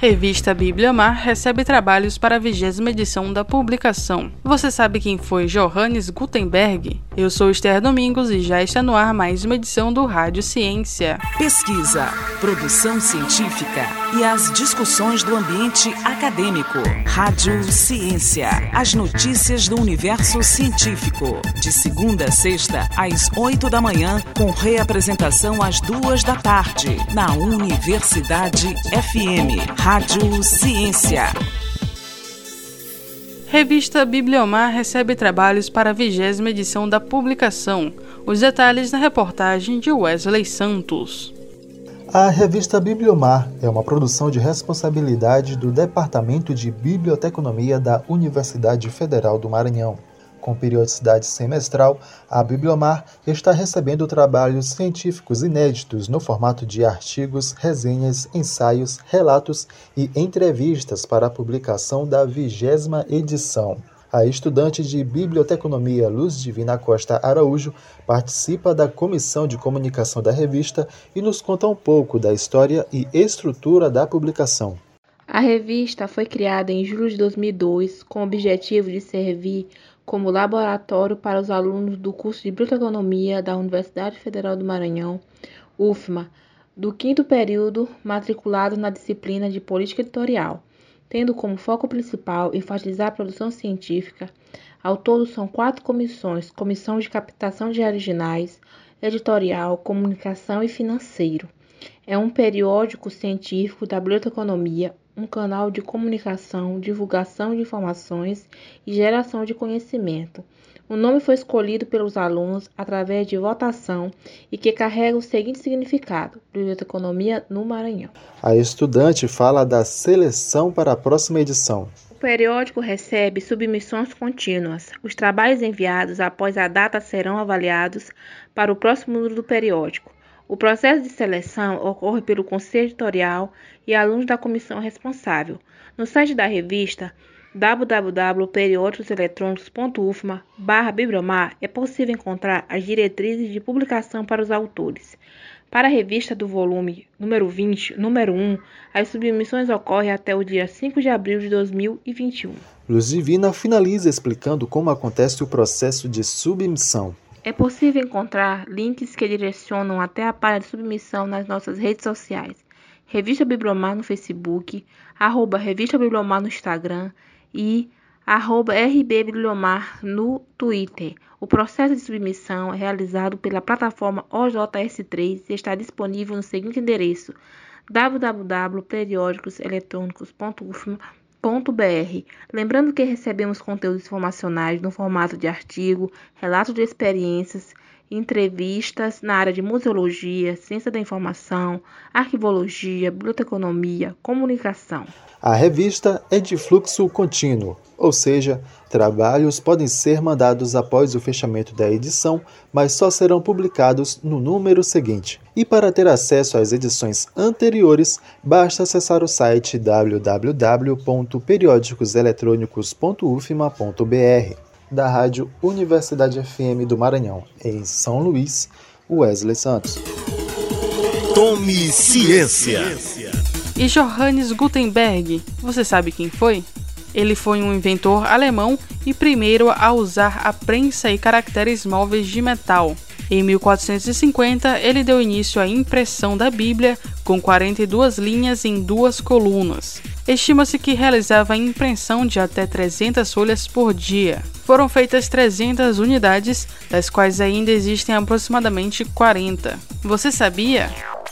Revista Bíblia Mar recebe trabalhos para a vigésima edição da publicação. Você sabe quem foi Johannes Gutenberg? Eu sou Esther Domingos e já está no ar mais uma edição do Rádio Ciência. Pesquisa, produção científica e as discussões do ambiente acadêmico. Rádio Ciência, as notícias do universo científico. De segunda a sexta, às oito da manhã, com reapresentação às duas da tarde, na Universidade FM. Rádio Ciência. Revista Bibliomar recebe trabalhos para a vigésima edição da publicação. Os detalhes na reportagem de Wesley Santos. A revista Bibliomar é uma produção de responsabilidade do Departamento de Biblioteconomia da Universidade Federal do Maranhão. Com periodicidade semestral, a Bibliomar está recebendo trabalhos científicos inéditos no formato de artigos, resenhas, ensaios, relatos e entrevistas para a publicação da vigésima edição. A estudante de Biblioteconomia Luz Divina Costa Araújo participa da comissão de comunicação da revista e nos conta um pouco da história e estrutura da publicação. A revista foi criada em julho de 2002 com o objetivo de servir como laboratório para os alunos do curso de Biblioteconomia da Universidade Federal do Maranhão, UFMA, do quinto período, matriculados na disciplina de Política Editorial, tendo como foco principal enfatizar a produção científica. Ao todo, são quatro comissões: Comissão de Captação de Originais, Editorial, Comunicação e Financeiro. É um periódico científico da biblioteconomia, um canal de comunicação, divulgação de informações e geração de conhecimento. O nome foi escolhido pelos alunos através de votação e que carrega o seguinte significado: Biblioteconomia no Maranhão. A estudante fala da seleção para a próxima edição. O periódico recebe submissões contínuas. Os trabalhos enviados após a data serão avaliados para o próximo número do periódico. O processo de seleção ocorre pelo conselho editorial e alunos da comissão responsável. No site da revista www.periódicoseletrônicos.ufma/bibliomar é possível encontrar as diretrizes de publicação para os autores. Para a revista do volume número 20, número 1, as submissões ocorrem até o dia 5 de abril de 2021. Luz Divina finaliza explicando como acontece o processo de submissão. É possível encontrar links que direcionam até a página de submissão nas nossas redes sociais. Revista Bibliomar no Facebook, arroba Revista Bibliomar no Instagram e arroba RB no Twitter. O processo de submissão é realizado pela plataforma OJS3 e está disponível no seguinte endereço www.periódicoseletrônicos.ufma.com br Lembrando que recebemos conteúdos informacionais no formato de artigo, relatos de experiências, entrevistas na área de museologia, ciência da informação, arquivologia, biblioteconomia, comunicação. A revista é de fluxo contínuo, ou seja, trabalhos podem ser mandados após o fechamento da edição, mas só serão publicados no número seguinte. E para ter acesso às edições anteriores, basta acessar o site www.periódicoseletrônicos.ufma.br da Rádio Universidade FM do Maranhão, em São Luís, Wesley Santos. Tome ciência. E Johannes Gutenberg, você sabe quem foi? Ele foi um inventor alemão e primeiro a usar a prensa e caracteres móveis de metal. Em 1450, ele deu início à impressão da Bíblia com 42 linhas em duas colunas. Estima-se que realizava a impressão de até 300 folhas por dia. Foram feitas 300 unidades, das quais ainda existem aproximadamente 40. Você sabia?